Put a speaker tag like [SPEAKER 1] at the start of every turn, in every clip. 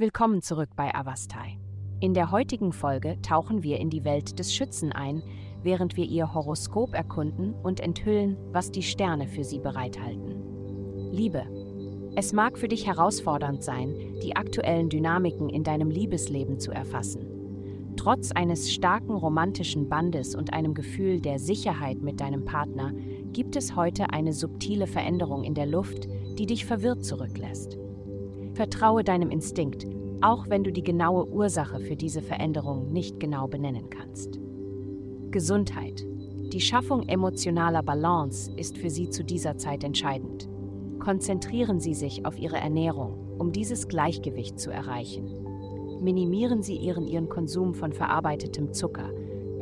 [SPEAKER 1] Willkommen zurück bei Avastai. In der heutigen Folge tauchen wir in die Welt des Schützen ein, während wir ihr Horoskop erkunden und enthüllen, was die Sterne für sie bereithalten. Liebe. Es mag für dich herausfordernd sein, die aktuellen Dynamiken in deinem Liebesleben zu erfassen. Trotz eines starken romantischen Bandes und einem Gefühl der Sicherheit mit deinem Partner gibt es heute eine subtile Veränderung in der Luft, die dich verwirrt zurücklässt. Vertraue deinem Instinkt, auch wenn du die genaue Ursache für diese Veränderung nicht genau benennen kannst. Gesundheit. Die Schaffung emotionaler Balance ist für Sie zu dieser Zeit entscheidend. Konzentrieren Sie sich auf Ihre Ernährung, um dieses Gleichgewicht zu erreichen. Minimieren Sie Ihren, Ihren Konsum von verarbeitetem Zucker,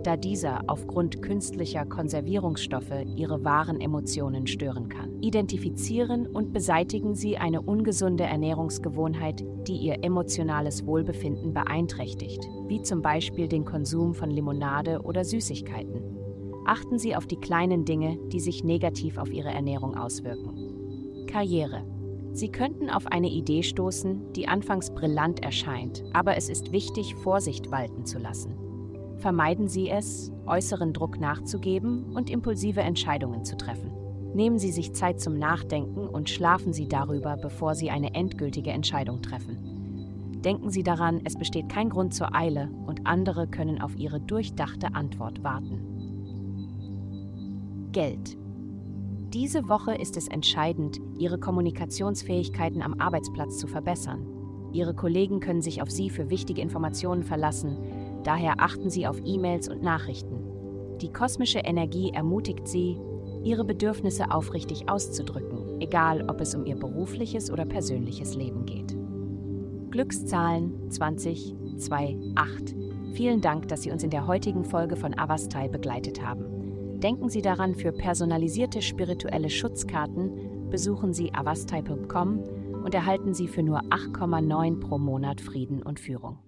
[SPEAKER 1] da dieser aufgrund künstlicher Konservierungsstoffe ihre wahren Emotionen stören kann. Identifizieren und beseitigen Sie eine ungesunde Ernährungsgewohnheit, die Ihr emotionales Wohlbefinden beeinträchtigt, wie zum Beispiel den Konsum von Limonade oder Süßigkeiten. Achten Sie auf die kleinen Dinge, die sich negativ auf Ihre Ernährung auswirken. Karriere. Sie könnten auf eine Idee stoßen, die anfangs brillant erscheint, aber es ist wichtig, Vorsicht walten zu lassen. Vermeiden Sie es, äußeren Druck nachzugeben und impulsive Entscheidungen zu treffen. Nehmen Sie sich Zeit zum Nachdenken und schlafen Sie darüber, bevor Sie eine endgültige Entscheidung treffen. Denken Sie daran, es besteht kein Grund zur Eile und andere können auf Ihre durchdachte Antwort warten. Geld. Diese Woche ist es entscheidend, Ihre Kommunikationsfähigkeiten am Arbeitsplatz zu verbessern. Ihre Kollegen können sich auf Sie für wichtige Informationen verlassen, Daher achten Sie auf E-Mails und Nachrichten. Die kosmische Energie ermutigt Sie, Ihre Bedürfnisse aufrichtig auszudrücken, egal ob es um Ihr berufliches oder persönliches Leben geht. Glückszahlen 2028. Vielen Dank, dass Sie uns in der heutigen Folge von Avastai begleitet haben. Denken Sie daran, für personalisierte spirituelle Schutzkarten besuchen Sie avastai.com und erhalten Sie für nur 8,9 pro Monat Frieden und Führung.